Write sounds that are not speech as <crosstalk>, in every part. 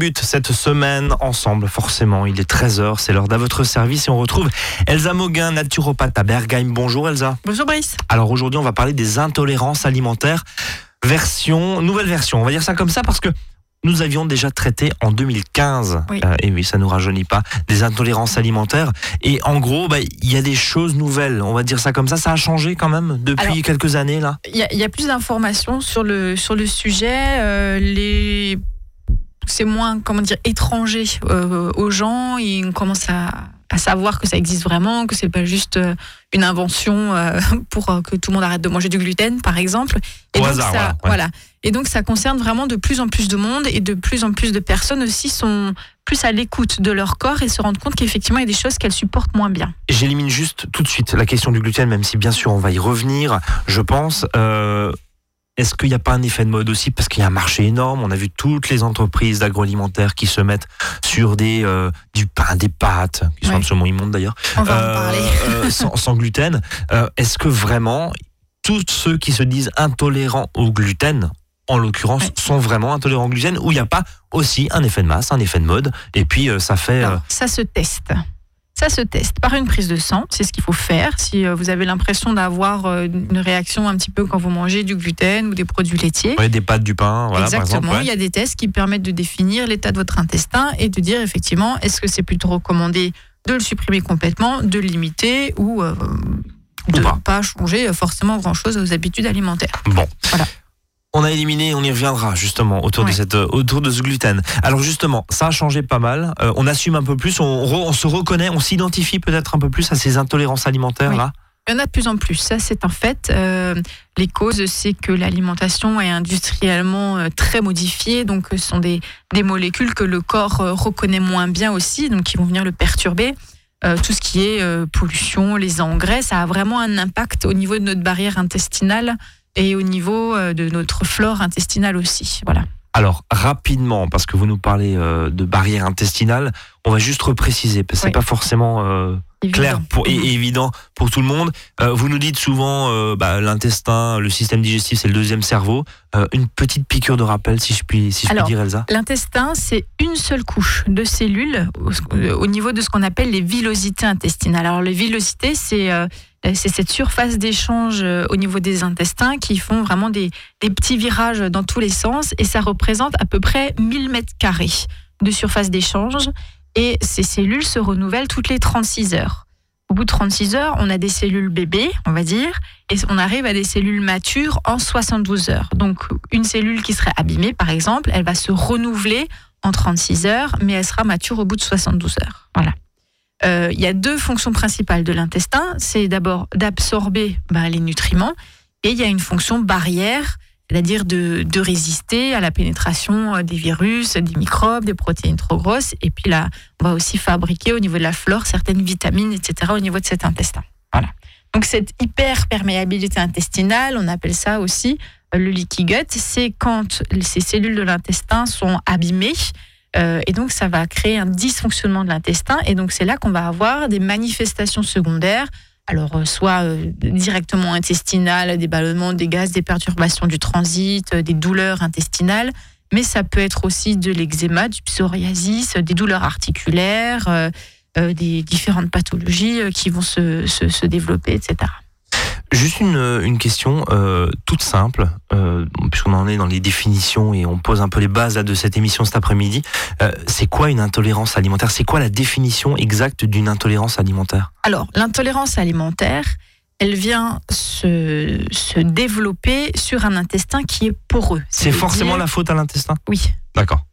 débute cette semaine ensemble, forcément. Il est 13h, c'est l'heure d'à votre service et on retrouve Elsa Moguin, naturopathe à Bergheim. Bonjour Elsa. Bonjour Brice. Alors aujourd'hui, on va parler des intolérances alimentaires. Version, nouvelle version, on va dire ça comme ça parce que nous avions déjà traité en 2015, Oui. euh, et oui, ça nous rajeunit pas, des intolérances alimentaires. Et en gros, bah, il y a des choses nouvelles, on va dire ça comme ça. Ça a changé quand même depuis Alors- quelques années là? Il y, a- il y a plus d'informations sur le, sur le sujet. euh, les... C'est moins, comment dire, étranger euh, aux gens. Ils commencent à, à savoir que ça existe vraiment, que c'est pas juste euh, une invention euh, <laughs> pour que tout le monde arrête de manger du gluten, par exemple. Au donc, hasard, ça, voilà, ouais. Et donc, ça concerne vraiment de plus en plus de monde et de plus en plus de personnes aussi sont plus à l'écoute de leur corps et se rendent compte qu'effectivement, il y a des choses qu'elles supportent moins bien. J'élimine juste tout de suite la question du gluten, même si bien sûr on va y revenir, je pense. Euh, Est-ce qu'il n'y a pas un effet de mode aussi? Parce qu'il y a un marché énorme. On a vu toutes les entreprises d'agroalimentaire qui se mettent sur des, euh, du pain, des pâtes, qui sont Ouais. absolument immondes d'ailleurs, euh, euh, <laughs> sans, sans gluten. Est-ce que vraiment tous ceux qui se disent intolérants au gluten, en l'occurrence, Ouais. sont vraiment intolérants au gluten ou il n'y a pas aussi un effet de masse, un effet de mode et puis ça fait... ça se teste. Ça se teste par une prise de sang, c'est ce qu'il faut faire. Si euh, vous avez l'impression d'avoir euh, une réaction un petit peu quand vous mangez du gluten ou des produits laitiers, ouais, des pâtes, du pain, voilà par Exactement, exemple. ouais. il y a des tests qui permettent de définir l'état de votre intestin et de dire effectivement est-ce que c'est plutôt recommandé de le supprimer complètement, de le limiter ou euh, de ne pas. pas changer forcément grand-chose aux habitudes alimentaires. Bon. Voilà. On a éliminé, on y reviendra justement autour de cette, euh, autour de ce gluten. Alors justement, ça a changé pas mal. Euh, on assume un peu plus, on, se reconnaît, on s'identifie peut-être un peu plus à ces intolérances alimentaires Oui. là. Il y en a de plus en plus, ça c'est un fait. Euh, les causes, c'est que l'alimentation est industriellement euh, très modifiée, donc ce sont des, des molécules que le corps euh, reconnaît moins bien aussi, donc qui vont venir le perturber. Tout ce qui est pollution, les engrais, ça a vraiment un impact au niveau de notre barrière intestinale et au niveau euh, de notre flore intestinale aussi. Voilà. Alors rapidement, parce que vous nous parlez euh, de barrière intestinale, on va juste repréciser parce que Oui. c'est pas forcément euh, clair pour, et, et évident pour tout le monde. Euh, vous nous dites souvent euh, bah, l'intestin, le système digestif, c'est le deuxième cerveau. Euh, une petite piqûre de rappel, si je puis, si je puis dire, Elsa. L'intestin, c'est une seule couche de cellules au, au niveau de ce qu'on appelle les villosités intestinales. Alors, les villosités, c'est c'est cette surface d'échange au niveau des intestins qui font vraiment des, des petits virages dans tous les sens et ça représente à peu près 1000 mètres carrés de surface d'échange et ces cellules se renouvellent toutes les 36 heures. Au bout de 36 heures, on a des cellules bébés, on va dire, et on arrive à des cellules matures en 72 heures. Donc, une cellule qui serait abîmée, par exemple, elle va se renouveler en 36 heures, mais elle sera mature au bout de 72 heures. Voilà. Euh, Il y a deux fonctions principales de l'intestin. C'est d'abord d'absorber bah, les nutriments, et il y a une fonction barrière, c'est-à-dire de, résister à la pénétration euh, des virus, des microbes, des protéines trop grosses. Et puis là, on va aussi fabriquer au niveau de la flore certaines vitamines, etc., au niveau de cet intestin. Voilà. Donc cette hyperperméabilité intestinale, on appelle ça aussi euh, le leaky gut, c'est quand ces cellules de l'intestin sont abîmées. euh, et donc, ça va créer un dysfonctionnement de l'intestin. Et donc, c'est là qu'on va avoir des manifestations secondaires. Alors, euh, soit euh, directement intestinales, des ballonnements, des gaz, des perturbations du transit, euh, des douleurs intestinales. Mais ça peut être aussi de l'eczéma, du psoriasis, des douleurs articulaires, des différentes pathologies qui vont se, se développer, etc. Juste une, une question euh, toute simple, euh, puisqu'on en est dans les définitions et on pose un peu les bases là, de cette émission cet après-midi. Euh, c'est quoi une intolérance alimentaire? C'est quoi la définition exacte d'une intolérance alimentaire? Alors, l'intolérance alimentaire, elle vient se, se développer sur un intestin qui est poreux. C'est forcément la faute à l'intestin? Oui. D'accord.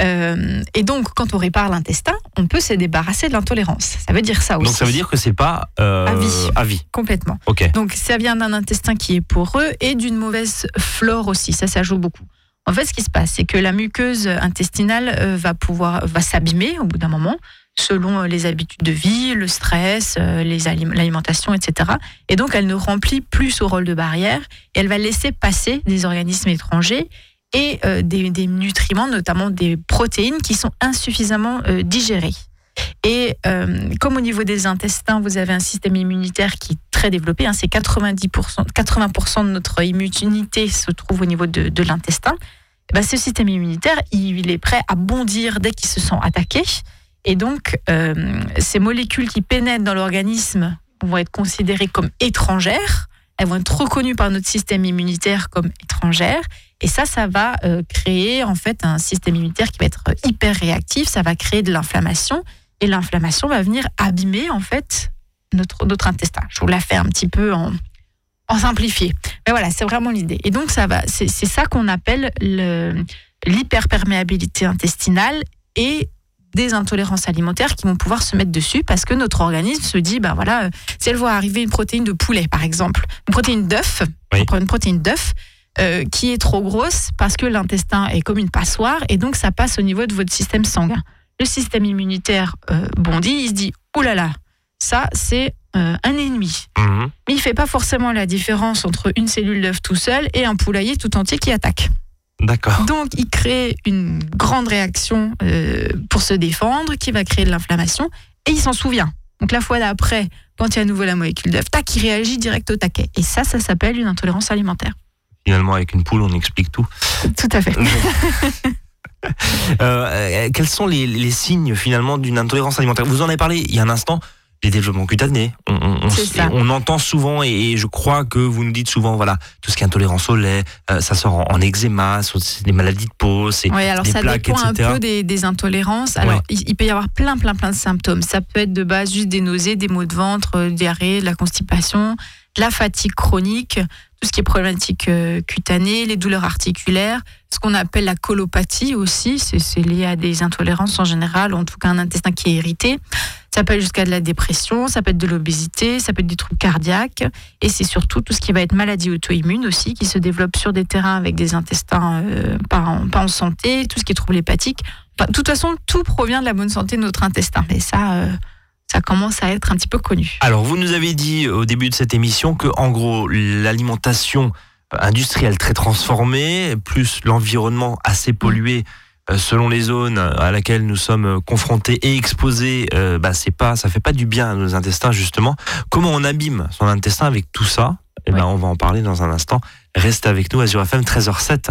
Euh, et donc, quand on répare l'intestin, on peut se débarrasser de l'intolérance. Ça veut dire ça aussi. Donc ça veut dire que c'est pas euh, À vie. à vie. Complètement. Ok. Donc, ça vient d'un intestin qui est poreux et d'une mauvaise flore aussi. Ça, ça joue beaucoup. En fait, ce qui se passe, c'est que la muqueuse intestinale euh, va pouvoir va s'abîmer au bout d'un moment, selon les habitudes de vie, le stress, l'alimentation, etc. Et donc, elle ne remplit plus ce rôle de barrière et elle va laisser passer des organismes étrangers et euh, des, nutriments, notamment des protéines, qui sont insuffisamment euh, digérés. Et euh, comme au niveau des intestins, vous avez un système immunitaire qui est très développé, hein, c'est 90%, 80% de notre immunité se trouve au niveau de, de l'intestin. eh ben, ce système immunitaire, il, est prêt à bondir dès qu'il se sent attaqué. Et donc, euh, ces molécules qui pénètrent dans l'organisme vont être considérées comme étrangères. Elles vont être reconnues par notre système immunitaire comme étrangères. Et ça, ça va euh, créer en fait un système immunitaire qui va être hyper réactif. Ça va créer de l'inflammation. Et l'inflammation va venir abîmer en fait notre, notre intestin. Je vous la fais un petit peu en, en simplifié. Mais voilà, c'est vraiment l'idée. Et donc, ça va, c'est ça qu'on appelle l'hyperperméabilité intestinale et des intolérances alimentaires qui vont pouvoir se mettre dessus parce que notre organisme se dit, ben voilà, si elle voit arriver une protéine de poulet, par exemple, une protéine d'œuf, une protéine d'œuf, euh, qui est trop grosse parce que l'intestin est comme une passoire et donc ça passe au niveau de votre système sanguin. Le système immunitaire euh, bondit, il se dit, oulala, là là, ça c'est euh, un ennemi. Mhm. Mais il fait pas forcément la différence entre une cellule d'œuf tout seul et un poulailler tout entier qui attaque. D'accord. Donc il crée une grande réaction euh, pour se défendre, qui va créer de l'inflammation, et il s'en souvient. Donc la fois d'après, quand il y a à nouveau la molécule d'œuf, tac, il réagit direct au taquet. Et ça, ça s'appelle une intolérance alimentaire. Finalement, avec une poule, on explique tout. Tout à fait. <laughs> Euh, quels sont les, les signes finalement d'une intolérance alimentaire? Vous en avez parlé il y a un instant les développements cutanés. On, entend souvent, et, je crois que vous nous dites souvent, voilà, tout ce qui est intolérance au lait, euh, ça sort en, eczéma, des maladies de peau, c'est oui, alors ça dépend un peu des, intolérances. Alors, il, peut y avoir plein, plein, plein de symptômes. Ça peut être de base juste des nausées, des maux de ventre, euh, diarrhée, de la constipation, la fatigue chronique, tout ce qui est problématique euh, cutanée, les douleurs articulaires, ce qu'on appelle la colopathie aussi, c'est lié à des intolérances en général, en tout cas un intestin qui est irrité. Ça peut être jusqu'à de la dépression, ça peut être de l'obésité, ça peut être des troubles cardiaques. Et c'est surtout tout ce qui va être maladie auto-immune aussi, qui se développe sur des terrains avec des intestins euh, pas, en, santé, tout ce qui est troubles hépatiques. de toute façon, tout provient de la bonne santé de notre intestin. Mais ça, euh, ça commence à être un petit peu connu. Alors, vous nous avez dit au début de cette émission que, en gros, l'alimentation industrielle très transformée, plus l'environnement assez pollué. Euh, selon les zones à laquelle nous sommes confrontés et exposés, euh, bah c'est pas, ça fait pas du bien à nos intestins justement. Comment on abîme son intestin avec tout ça? Eh ben, on va en parler dans un instant. Reste avec nous, Azure FM 13h07.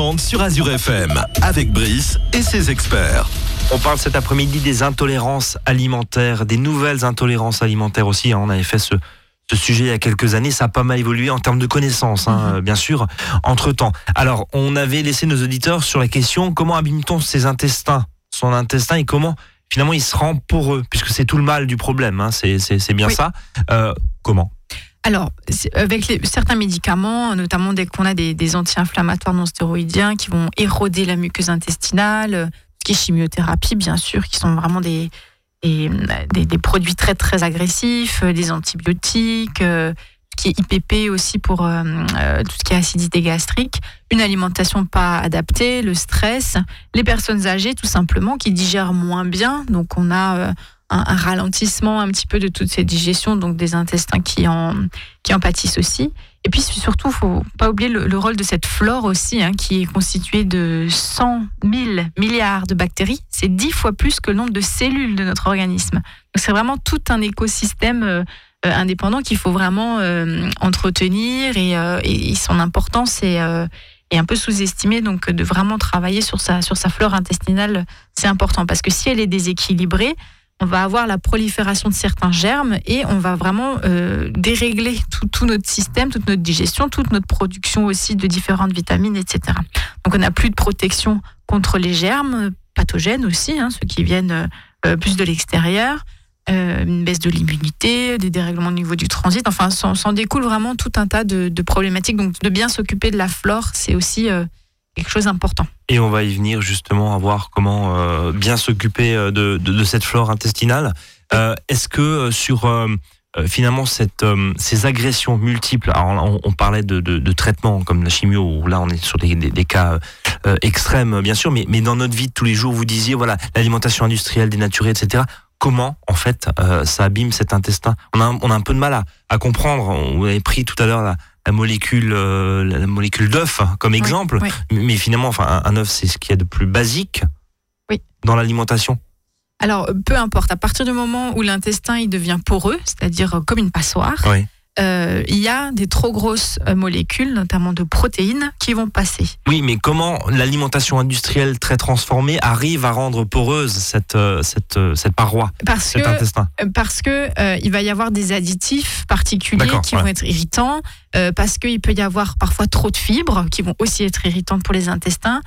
13h, 13h30 sur Azure FM, avec Brice et ses experts. On parle cet après-midi des intolérances alimentaires, des nouvelles intolérances alimentaires aussi. Hein. On avait fait ce, sujet il y a quelques années. Ça a pas mal évolué en termes de connaissances, hein, mhm. bien sûr, entre-temps. Alors, on avait laissé nos auditeurs sur la question comment abîme-t-on ses intestins, son intestin, et comment finalement il se rend poreux, puisque c'est tout le mal du problème. Hein. C'est bien ça. Euh, comment? Alors, avec certains médicaments, notamment dès qu'on a des, anti-inflammatoires non stéroïdiens qui vont éroder la muqueuse intestinale, ce qui est chimiothérapie, bien sûr, qui sont vraiment des, des, produits très très agressifs, euh, des antibiotiques, euh, qui est IPP aussi pour euh, tout ce qui est acidité gastrique, une alimentation pas adaptée, le stress, les personnes âgées tout simplement qui digèrent moins bien, donc on a un, ralentissement un petit peu de toute cette digestion, donc des intestins qui en, qui en pâtissent aussi. Et puis surtout, faut pas oublier le, rôle de cette flore aussi, hein, qui est constituée de 100 000 milliards de bactéries. C'est dix fois plus que le nombre de cellules de notre organisme. Donc c'est vraiment tout un écosystème euh, euh, indépendant qu'il faut vraiment euh, entretenir et, son importance est, est un peu sous-estimée. Donc de vraiment travailler sur sa, sur sa flore intestinale, c'est important parce que si elle est déséquilibrée, on va avoir la prolifération de certains germes et on va vraiment euh, dérégler tout, notre système, toute notre digestion, toute notre production aussi de différentes vitamines, etc. Donc on n'a plus de protection contre les germes pathogènes aussi, hein, ceux qui viennent euh, plus de l'extérieur, euh, une baisse de l'immunité, des dérèglements au niveau du transit. Enfin, s'en découle vraiment tout un tas de problématiques. Donc de bien s'occuper de la flore, c'est aussi quelque chose d'important. Et on va y venir justement à voir comment euh, bien s'occuper euh, de, cette flore intestinale. Euh, est-ce que sur finalement ces agressions multiples, alors on, parlait de, de, traitement comme la chimio, où là on est sur des, cas extrêmes bien sûr, mais, dans notre vie de tous les jours, vous disiez voilà l'alimentation industrielle, dénaturée, etc comment en fait ça abîme cet intestin? On a, on un peu de mal à, comprendre. Vous avez pris tout à l'heure la, la molécule, euh, la molécule d'œuf comme exemple. Mais finalement, enfin, un, œuf, c'est ce qu'il y a de plus basique dans l'alimentation. Alors, peu importe. À partir du moment où l'intestin il devient poreux, c'est-à-dire comme une passoire, euh, il y a des trop grosses euh, molécules, notamment de protéines, qui vont passer. Oui, mais comment l'alimentation industrielle très transformée arrive à rendre poreuse cette, euh, cette, cette paroi, parce cet que, intestin? Parce que il va y avoir des additifs particuliers qui vont être irritants, parce qu'il peut y avoir parfois trop de fibres qui vont aussi être irritantes pour les intestins.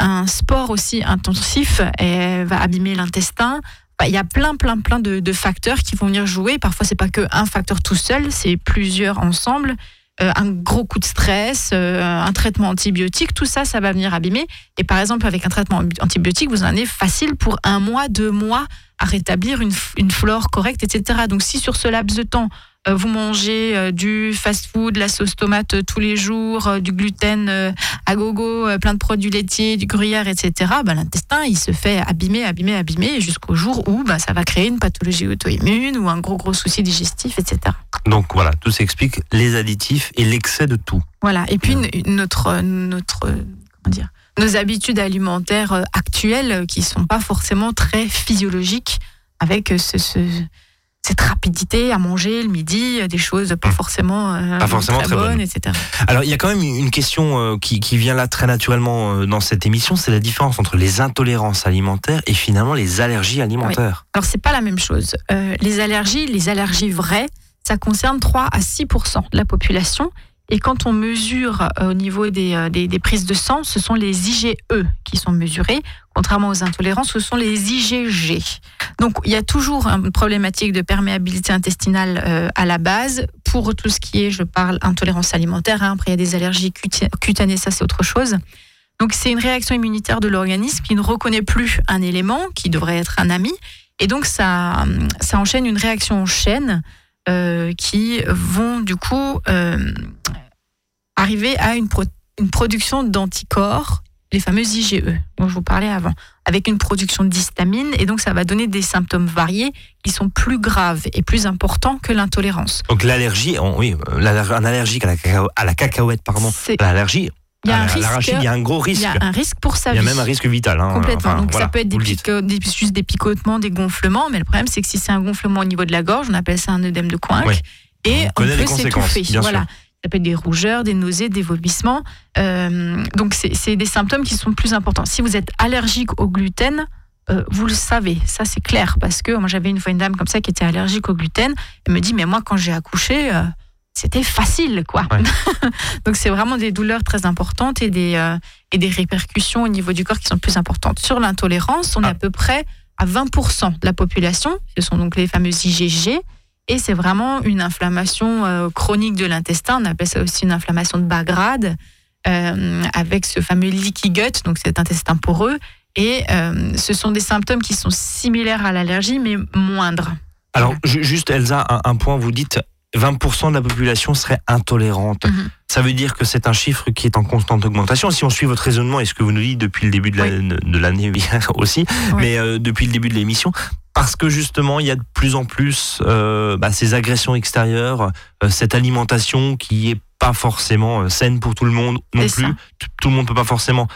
un sport aussi intensif va abîmer l'intestin. Bah, il y a plein, plein, plein de, facteurs qui vont venir jouer. Parfois, c'est pas que un facteur tout seul, c'est plusieurs ensemble. Euh, un gros coup de stress, euh, un traitement antibiotique, tout ça, ça va venir abîmer. Et par exemple, avec un traitement antibiotique, vous en avez facile pour un mois, deux mois à rétablir une, une flore correcte, etc. Donc, si sur ce laps de temps, vous mangez euh, du fast-food, la sauce tomate euh, tous les jours, du gluten à gogo, plein de produits laitiers, du gruyère, etc., bah, l'intestin, il se fait abîmer, abîmer, abîmer, jusqu'au jour où bah, ça va créer une pathologie auto-immune ou un gros, gros souci digestif, etc. Donc voilà, tout s'explique, les additifs et l'excès de tout. Voilà, et puis notre, notre, comment dire, nos habitudes alimentaires actuelles qui sont pas forcément très physiologiques avec ce, ce cette rapidité à manger le midi, des choses pas forcément, euh, pas forcément très, bonnes, etc. Alors il y a quand même une question euh, qui, qui, vient là très naturellement euh, dans cette émission, c'est la différence entre les intolérances alimentaires et finalement les allergies alimentaires. Alors c'est pas la même chose. les allergies, les allergies vraies, ça concerne 3 à 6% de la population et quand on mesure euh, au niveau euh, des, des, prises de sang, ce sont les IgE qui sont mesurés, contrairement aux intolérances, ce sont les IgG. Donc il y a toujours une problématique de perméabilité intestinale euh, à la base pour tout ce qui est, je parle, intolérance alimentaire. Hein. Après, il y a des allergies cutanées, ça c'est autre chose. Donc c'est une réaction immunitaire de l'organisme qui ne reconnaît plus un élément qui devrait être un ami. Et donc ça, ça enchaîne une réaction en chaîne qui vont du coup euh, arriver à une, une production d'anticorps, les fameuses IgE dont je vous parlais avant, avec une production d'histamine et donc ça va donner des symptômes variés qui sont plus graves et plus importants que l'intolérance. Donc l'allergie, oui, un allergique à la, à la cacahuète, pardon, l'allergie, il y a un risque. Il y a un gros risque. Il y a un risque pour sa vie. Il y a même un risque vital. Hein, Complètement. Donc ça peut être des, juste des picotements, des gonflements, mais le problème c'est que si c'est un gonflement au niveau de la gorge, on appelle ça un œdème de coinque. Et on, peut s'étouffer. Voilà. ça peut être des rougeurs, des nausées, des vomissements. Euh, donc, c'est des symptômes qui sont plus importants. Si vous êtes allergique au gluten, euh, vous le savez, ça c'est clair, parce que moi j'avais une fois une dame comme ça qui était allergique au gluten, elle me dit mais moi quand j'ai accouché, euh, c'était facile quoi. <laughs> Donc c'est vraiment des douleurs très importantes et des, et des répercussions au niveau du corps qui sont plus importantes. Sur l'intolérance, on est ah. à peu près à 20% de la population, ce sont donc les fameuses IgG, et c'est vraiment une inflammation euh, chronique de l'intestin. On appelle ça aussi une inflammation de bas grade, euh, avec ce fameux leaky gut, donc cet intestin poreux. Et euh, ce sont des symptômes qui sont similaires à l'allergie, mais moindres. Alors, juste Elsa, un, point, vous dites 20% de la population serait intolérante. Mhm. Ça veut dire que c'est un chiffre qui est en constante augmentation. Si on suit votre raisonnement et ce que vous nous dites depuis le début de l'année <laughs> aussi, mais depuis le début de l'émission, parce que justement il y a de plus en plus euh, bah, ces agressions extérieures, euh, cette alimentation qui est pas forcément euh, saine pour tout le monde non plus. Tout le monde peut pas forcément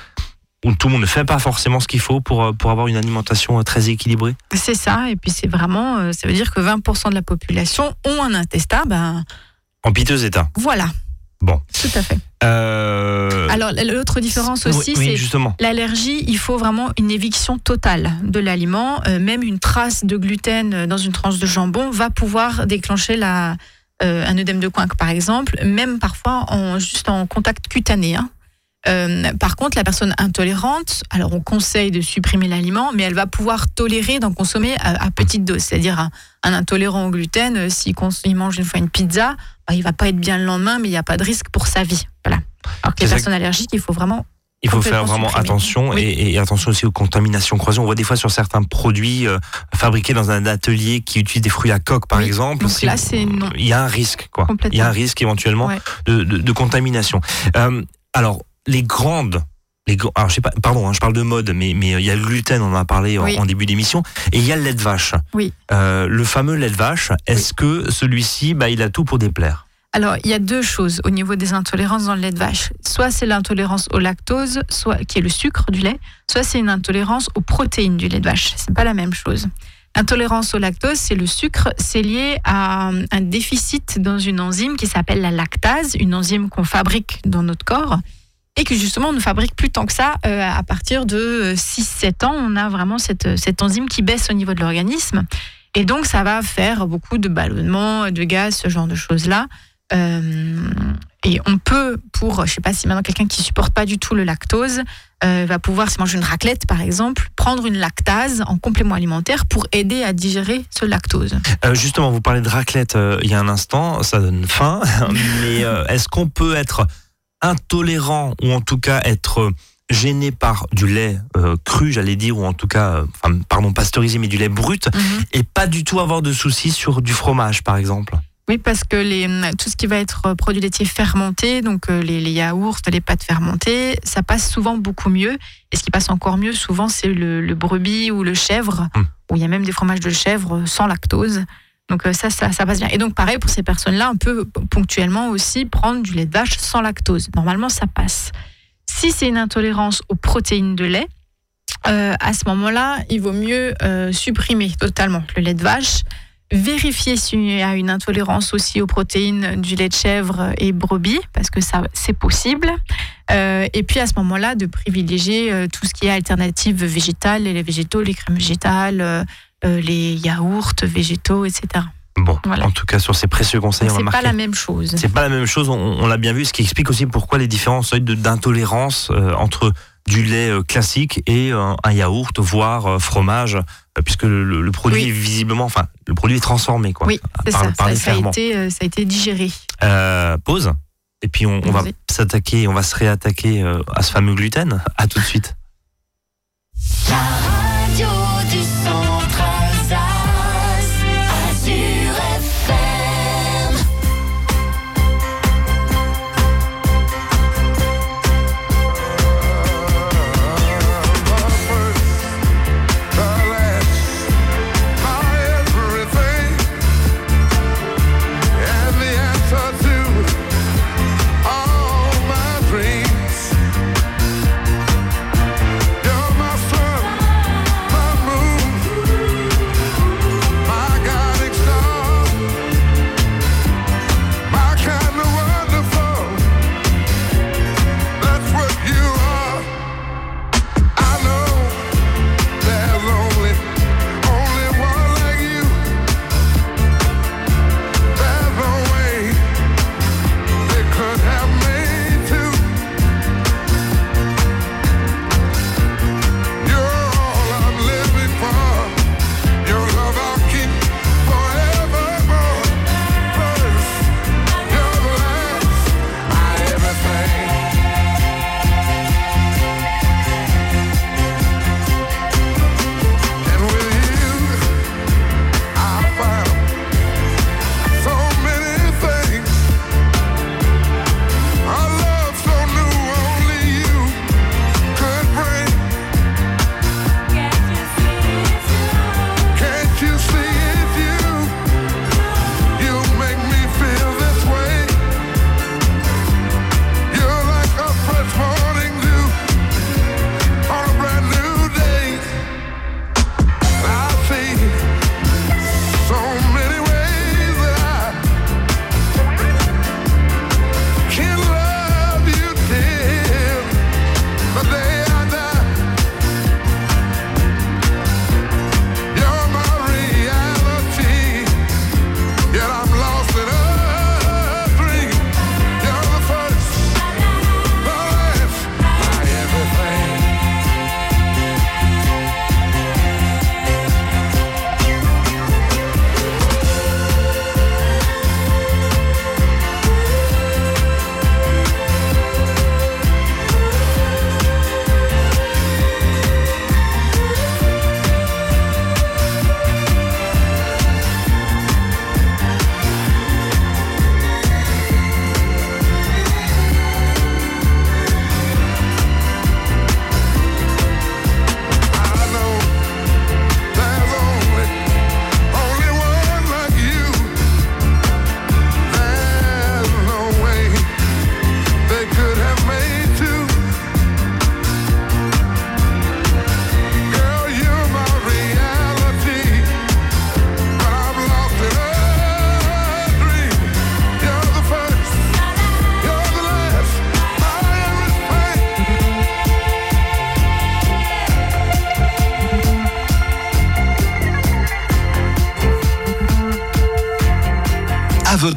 ou tout le monde ne fait pas forcément ce qu'il faut pour, pour avoir une alimentation très équilibrée. C'est ça, et puis c'est vraiment, ça veut dire que 20% de la population ont un intestin ben, en piteux état. Voilà. Bon. Tout à fait. Euh... Alors, l'autre différence aussi, c'est l'allergie. Il faut vraiment une éviction totale de l'aliment. Euh, même une trace de gluten dans une tranche de jambon va pouvoir déclencher la, euh, un œdème de coinque, par exemple, même parfois en, juste en contact cutané. Hein. Euh, par contre, la personne intolérante, alors on conseille de supprimer l'aliment, mais elle va pouvoir tolérer d'en consommer à, petite dose. C'est-à-dire un, intolérant au gluten, euh, s'il mange une fois une pizza, bah, il va pas être bien le lendemain, mais il n'y a pas de risque pour sa vie. Voilà. Alors que les personnes allergiques, il faut vraiment il faut faire vraiment attention et, attention aussi aux contaminations croisées. On voit des fois sur certains produits euh, fabriqués dans un atelier qui utilisent des fruits à coque, par exemple. Donc là, c'est Il y a un risque, quoi. Il y a un risque éventuellement de, contamination. alors, les grandes les, alors je sais pas, pardon, hein, je parle de mode, mais mais il y a le gluten, on en a parlé en, début d'émission, et il y a le lait de vache. Oui. Euh, le fameux lait de vache. Est-ce que celui-ci, bah, il a tout pour déplaire? Alors, il y a deux choses au niveau des intolérances dans le lait de vache. Soit c'est l'intolérance au lactose, soit qui est le sucre du lait, soit c'est une intolérance aux protéines du lait de vache. C'est pas la même chose. Intolérance au lactose, c'est le sucre, c'est lié à un déficit dans une enzyme qui s'appelle la lactase, une enzyme qu'on fabrique dans notre corps et que justement on ne fabrique plus tant que ça. Euh, à partir de 6-7 euh, ans, on a vraiment cette, cette enzyme qui baisse au niveau de l'organisme. Et donc ça va faire beaucoup de ballonnements, de gaz, ce genre de choses-là. Euh, et on peut, pour, je sais pas si maintenant quelqu'un qui supporte pas du tout le lactose, va pouvoir, si mange une raclette par exemple, prendre une lactase en complément alimentaire pour aider à digérer ce lactose. justement, vous parlez de raclette il y a un instant, ça donne faim, <laughs> mais est-ce qu'on peut être intolérant ou en tout cas être gêné par du lait euh, cru, j'allais dire, ou en tout cas, euh, pardon, pasteurisé, mais du lait brut, mhm. et pas du tout avoir de soucis sur du fromage, par exemple. Oui, parce que les, tout ce qui va être euh, produit laitier fermenté, donc les, yaourts, les pâtes fermentées, ça passe souvent beaucoup mieux. Et ce qui passe encore mieux, souvent, c'est le, brebis ou le chèvre, hum. où il y a même des fromages de chèvre sans lactose. Donc euh, ça, ça, passe bien. Et donc pareil pour ces personnes-là, on peut ponctuellement aussi prendre du lait de vache sans lactose. Normalement, ça passe. Si c'est une intolérance aux protéines de lait, euh, à ce moment-là, il vaut mieux euh, supprimer totalement le lait de vache. Vérifier s'il y a une intolérance aussi aux protéines du lait de chèvre et brebis, parce que ça, c'est possible. et puis à ce moment-là, de privilégier tout ce qui est alternative végétale, les végétaux, les crèmes végétales, euh, les yaourts végétaux, etc. Bon, en tout cas sur ces précieux conseils, c'est pas la même chose. C'est pas la même chose. On, l'a bien vu, ce qui explique aussi pourquoi les différents seuils d'intolérance euh, entre du lait euh, classique et un yaourt, voire fromage, puisque le, produit est visiblement, enfin, le produit est transformé, quoi. Oui, c'est ça. ça, a été, ça a été digéré. pause. Et puis on, on va s'attaquer, on va se réattaquer à ce fameux gluten. À tout de suite.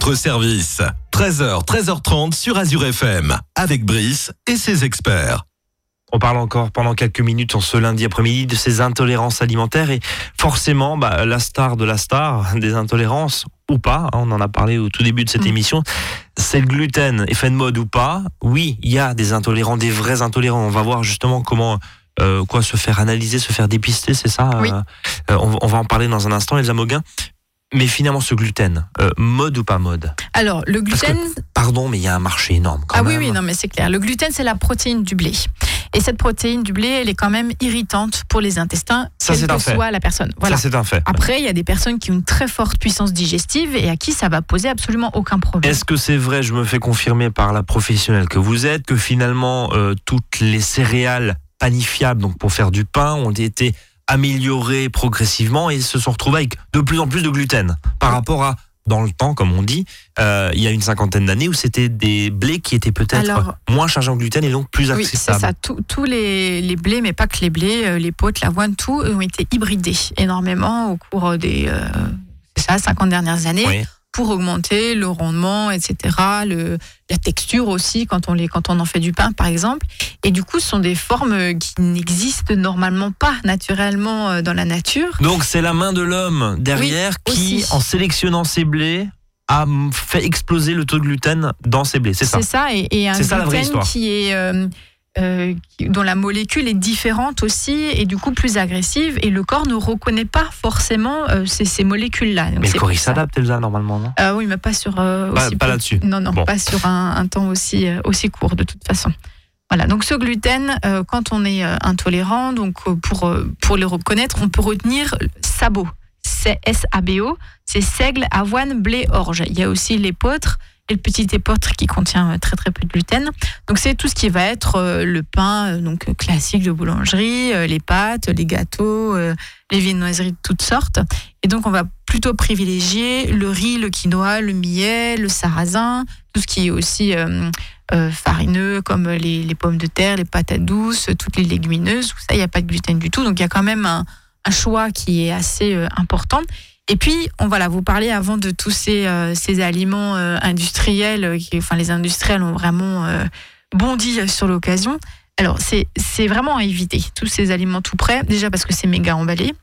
Votre service. 13h, 13h30 sur Azure FM, avec Brice et ses experts. On parle encore pendant quelques minutes en ce lundi après-midi de ces intolérances alimentaires et forcément, bah, la star de la star des intolérances ou pas, hein, on en a parlé au tout début de cette Mm. émission, c'est le gluten, effet de mode ou pas. Oui, il y a des intolérants, des vrais intolérants. On va voir justement comment euh, quoi se faire analyser, se faire dépister, c'est ça Oui. euh, euh, on, on va en parler dans un instant, Elsa Moguin. Mais finalement, ce gluten, euh, mode ou pas mode Alors, le gluten, Pardon, mais il y a un marché énorme quand ah même. oui, oui, non, mais c'est clair. Le gluten, c'est la protéine du blé. Et cette protéine du blé, elle est quand même irritante pour les intestins, Ça, quelle que fait. soit la personne. Voilà. Ça, c'est un fait. Après, il y a des personnes qui ont une très forte puissance digestive et à qui ça va poser absolument aucun problème. Est-ce que c'est vrai, je me fais confirmer par la professionnelle que vous êtes, que finalement euh, toutes les céréales panifiables, donc pour faire du pain, ont été améliorées progressivement et se sont retrouvées avec de plus en plus de gluten par rapport à dans le temps, comme on dit, euh, il y a une cinquantaine d'années où c'était des blés qui étaient peut-être moins chargés en gluten et donc plus Oui, c'est accessibles. ça. Tous les, les blés, mais pas que les blés, euh, les potes, l'avoine, tout, ont été hybridés énormément au cours des euh, ça, 50 dernières années Oui. Pour augmenter le rendement, etc. Le, la texture aussi quand on, les, quand on en fait du pain, par exemple. Et du coup, ce sont des formes qui n'existent normalement pas naturellement euh, dans la nature. Donc c'est la main de l'homme derrière qui, aussi. en sélectionnant ses blés, a fait exploser le taux de gluten dans ses blés. C'est ça. C'est ça, et, et un C'est ça, la vraie gluten histoire. qui est euh, euh, dont la molécule est différente aussi et du coup plus agressive et le corps ne reconnaît pas forcément euh, ces, ces molécules-là. Mais le corps il s'adapte, Elsa, normalement, non? Euh, oui, mais pas sur euh, Pas- là-dessus. Non, non, Bon. pas sur un, un temps aussi aussi court de toute façon. Voilà. Donc ce gluten, quand on est intolérant, donc pour pour les reconnaître, on peut retenir SABO. C'est S-A-B-O. C'est seigle, avoine, blé, orge. Il y a aussi l'épeautre et le petit épeautre qui contient euh, très très peu de gluten. Donc c'est tout ce qui va être euh, le pain euh, donc classique de boulangerie, les pâtes, les gâteaux, les viennoiseries de toutes sortes. Et donc on va plutôt privilégier le riz, le quinoa, le millet, le sarrasin, tout ce qui est aussi farineux comme les, pommes de terre, les patates douces, toutes les légumineuses. Ça, il n'y a pas de gluten du tout. Donc il y a quand même un, choix qui est assez important. Et puis, on voilà, vous parliez avant de tous ces, euh, ces aliments euh, industriels, euh, qui, enfin les industriels ont vraiment bondi sur l'occasion. Alors, c'est c'est vraiment à éviter tous ces aliments tout prêts. Déjà parce que c'est méga emballé,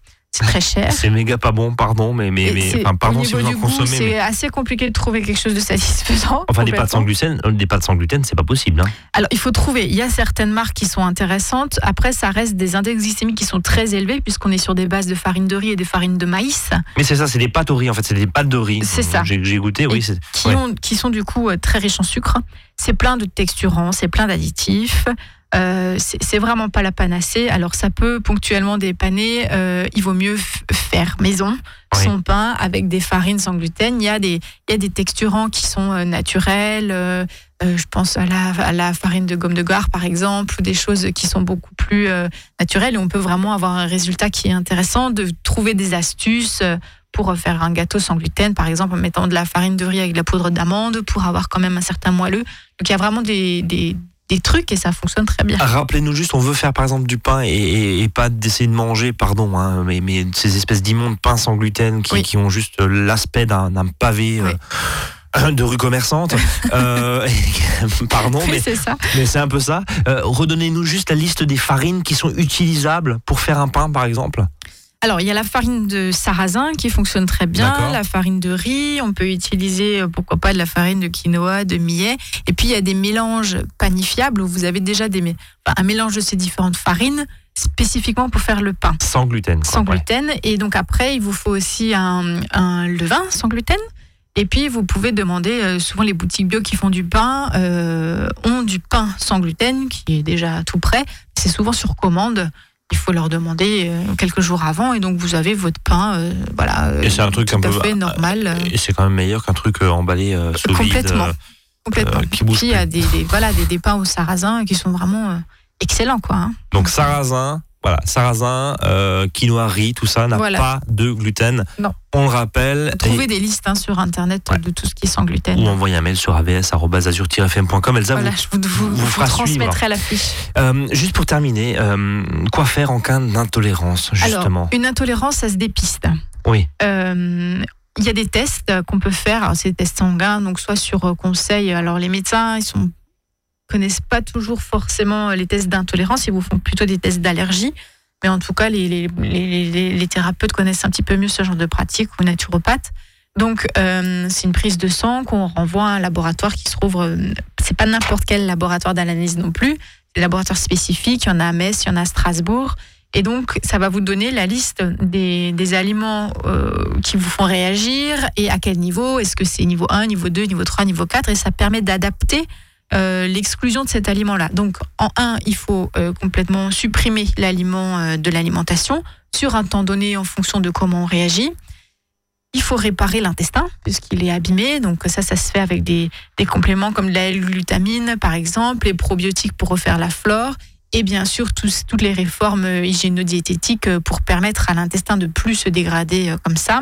c'est très cher. C'est méga pas bon, pardon, mais, mais, mais enfin, pardon si vous en consommez. c'est mais- assez compliqué de trouver quelque chose de satisfaisant. Enfin, des pâtes sans gluten, euh, des pâtes sans gluten, c'est pas possible. Hein. Alors, il faut trouver. Il y a certaines marques qui sont intéressantes. Après, ça reste des index glycémiques qui sont très élevés puisqu'on est sur des bases de farine de riz et des farines de maïs Mais c'est ça, c'est des pâtes au riz, en fait, c'est des pâtes de riz. C'est ça. J'ai goûté, oui. Et qui, Ouais. ont, qui sont du coup euh, très riches en sucre. C'est plein de texturants, c'est plein d'additifs. Euh, c'est vraiment pas la panacée. Alors ça peut ponctuellement dépanner. Euh, il vaut mieux faire maison Oui. son pain avec des farines sans gluten. Il y a des, il y a des texturants qui sont euh, naturels. je pense à la, à la farine de gomme de gare par exemple, ou des choses qui sont beaucoup plus naturelles. Et on peut vraiment avoir un résultat qui est intéressant, de trouver des astuces. pour faire un gâteau sans gluten, par exemple, en mettant de la farine de riz avec de la poudre d'amande, pour avoir quand même un certain moelleux. Donc il y a vraiment des, des, des trucs et ça fonctionne très bien. Rappelez-nous juste, on veut faire par exemple du pain et, et- et pas d'essayer de manger, pardon, hein, mais, mais ces espèces d'immondes pains sans gluten qui, Oui. qui ont juste euh, l'aspect d'un pavé euh, de rue commerçante. <laughs> Euh, <laughs> pardon, mais, c'est ça. mais c'est un peu ça. Euh, Redonnez-nous juste la liste des farines qui sont utilisables pour faire un pain, par exemple. Alors, il y a la farine de sarrasin qui fonctionne très bien, la farine de riz, on peut utiliser, euh, pourquoi pas, de la farine de quinoa, de millet. Et puis, il y a des mélanges panifiables où vous avez déjà des, enfin, un mélange de ces différentes farines spécifiquement pour faire le pain. Sans gluten. quoi, sans ouais. gluten. Et donc après, il vous faut aussi un, un levain sans gluten. Et puis, vous pouvez demander, euh, souvent les boutiques bio qui font du pain euh, ont du pain sans gluten qui est déjà tout prêt. C'est souvent sur commande. Il faut leur demander euh, quelques jours avant et donc vous avez votre pain, euh, voilà, euh, Et c'est un truc tout un peu- fait normal. euh, Et c'est quand même meilleur qu'un truc euh, emballé euh, sous vide. complètement, euh, complètement. euh, qui bouge Puis il y a des, des- voilà des, des pains au sarrasin qui sont vraiment euh, excellents, quoi. hein. Donc sarrasin, voilà, sarrasin, euh, quinoa, riz, tout ça n'a Voilà. pas de gluten. Non. On le rappelle. Trouver et- des listes hein, sur internet Ouais. de tout ce qui est sans gluten. ou envoyer un mail sur avs.azur-fm.com. Elsa, Voilà, vous- je vous, vous, vous transmettrai la fiche. Euh, juste pour terminer, euh, quoi faire en cas d'intolérance, justement? Alors, une intolérance, ça se dépiste. Oui. Il y a des tests qu'on peut faire. C'est des tests sanguins, donc soit sur conseil. Alors, les médecins, ils sont connaissent pas toujours forcément les tests d'intolérance, ils vous font plutôt des tests d'allergie. Mais en tout cas, les, les, les, les, thérapeutes connaissent un petit peu mieux ce genre de pratique ou naturopathes. Donc, euh, c'est une prise de sang qu'on renvoie à un laboratoire qui se trouve. Euh, c'est pas n'importe quel laboratoire d'analyse non plus. C'est des laboratoires spécifiques. Il y en a à Metz, il y en a à Strasbourg. Et donc, ça va vous donner la liste des, des aliments euh, qui vous font réagir et à quel niveau. Est-ce que c'est niveau 1, niveau 2, niveau 3, niveau 4 Et ça permet d'adapter euh, l'exclusion de cet aliment-là. Donc, en un, il faut euh, complètement supprimer l'aliment euh, de l'alimentation sur un temps donné en fonction de comment on réagit. Il faut réparer l'intestin puisqu'il est abîmé. Donc ça, ça se fait avec des, compléments comme la glutamine, par exemple, les probiotiques pour refaire la flore, et bien sûr toutes les réformes hygiéno-diététiques pour permettre à l'intestin de plus se dégrader comme ça.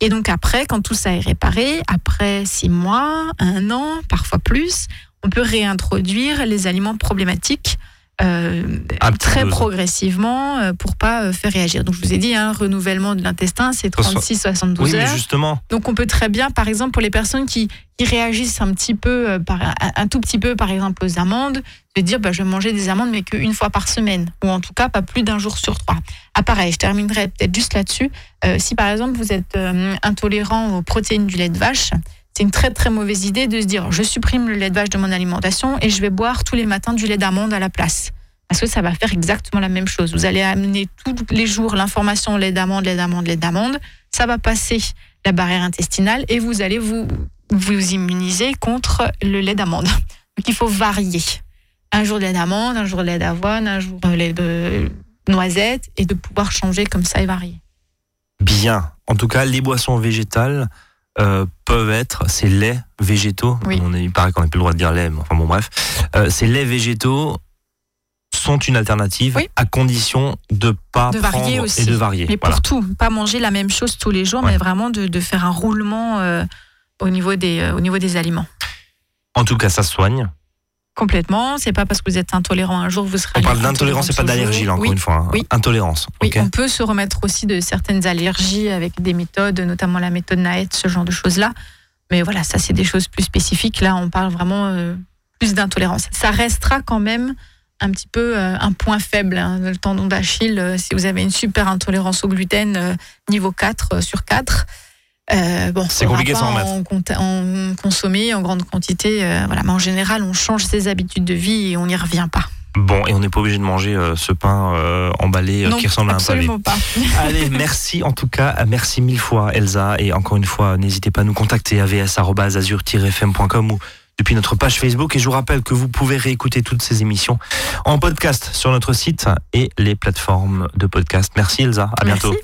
Et donc après, quand tout ça est réparé, après six mois, un an, parfois plus, on peut réintroduire les aliments problématiques euh, très progressivement euh, pour pas euh, faire réagir. Donc je vous ai dit, un hein, renouvellement de l'intestin, c'est 36-72 oui, heures. justement. Donc on peut très bien, par exemple, pour les personnes qui, réagissent un petit peu, par, un, tout petit peu, par exemple, aux amandes, de dire bah, je vais manger des amandes, mais qu'une fois par semaine, ou en tout cas pas plus d'un jour sur trois. Ah pareil, je terminerai peut-être juste là-dessus. si par exemple vous êtes intolérant aux protéines du lait de vache, c'est une très très mauvaise idée de se dire je supprime le lait de vache de mon alimentation et je vais boire tous les matins du lait d'amande à la place. Parce que ça va faire exactement la même chose. Vous allez amener tous les jours l'information lait d'amande, lait d'amande, lait d'amande. Ça va passer la barrière intestinale et vous allez vous, vous immuniser contre le lait d'amande. Donc il faut varier. Un jour lait d'amande, un jour lait d'avoine, un jour lait de noisette et de pouvoir changer comme ça et varier. Bien. En tout cas, les boissons végétales, euh, peuvent être ces laits végétaux. On il paraît qu'on n'a plus le droit de dire lait, mais enfin bon bref. Euh, ces laits végétaux sont une alternative à condition de pas de varier aussi. et de varier. Mais pour tout, pas manger la même chose tous les jours, mais vraiment de, faire un roulement euh, au, niveau des, au niveau des aliments. En tout cas, ça soigne. Complètement. C'est pas parce que vous êtes intolérant un jour vous serez. On parle d'intolérance, c'est pas d'allergie là encore une fois. Hein. Oui. Intolérance. Oui. On peut se remettre aussi de certaines allergies avec des méthodes, notamment la méthode Naet, ce genre de choses là. Mais voilà, ça c'est des choses plus spécifiques. Là, on parle vraiment euh, plus d'intolérance. Ça restera quand même un petit peu euh, un point faible. Hein, le tendon d'Achille, euh, si vous avez une super intolérance au gluten niveau 4 sur 4, euh, bon, c'est compliqué sans en, en, consommer en grande quantité. Euh, voilà, mais en général, on change ses habitudes de vie et on n'y revient pas. Bon, et on n'est pas obligé de manger euh, ce pain emballé qui ressemble à un pavé. Absolument pas. <laughs> Allez, merci en tout cas, merci mille fois Elsa, et encore une fois, n'hésitez pas à nous contacter avs@azur-fm.com ou depuis notre page Facebook. Et je vous rappelle que vous pouvez réécouter toutes ces émissions en podcast sur notre site et les plateformes de podcast. Merci Elsa, à bientôt.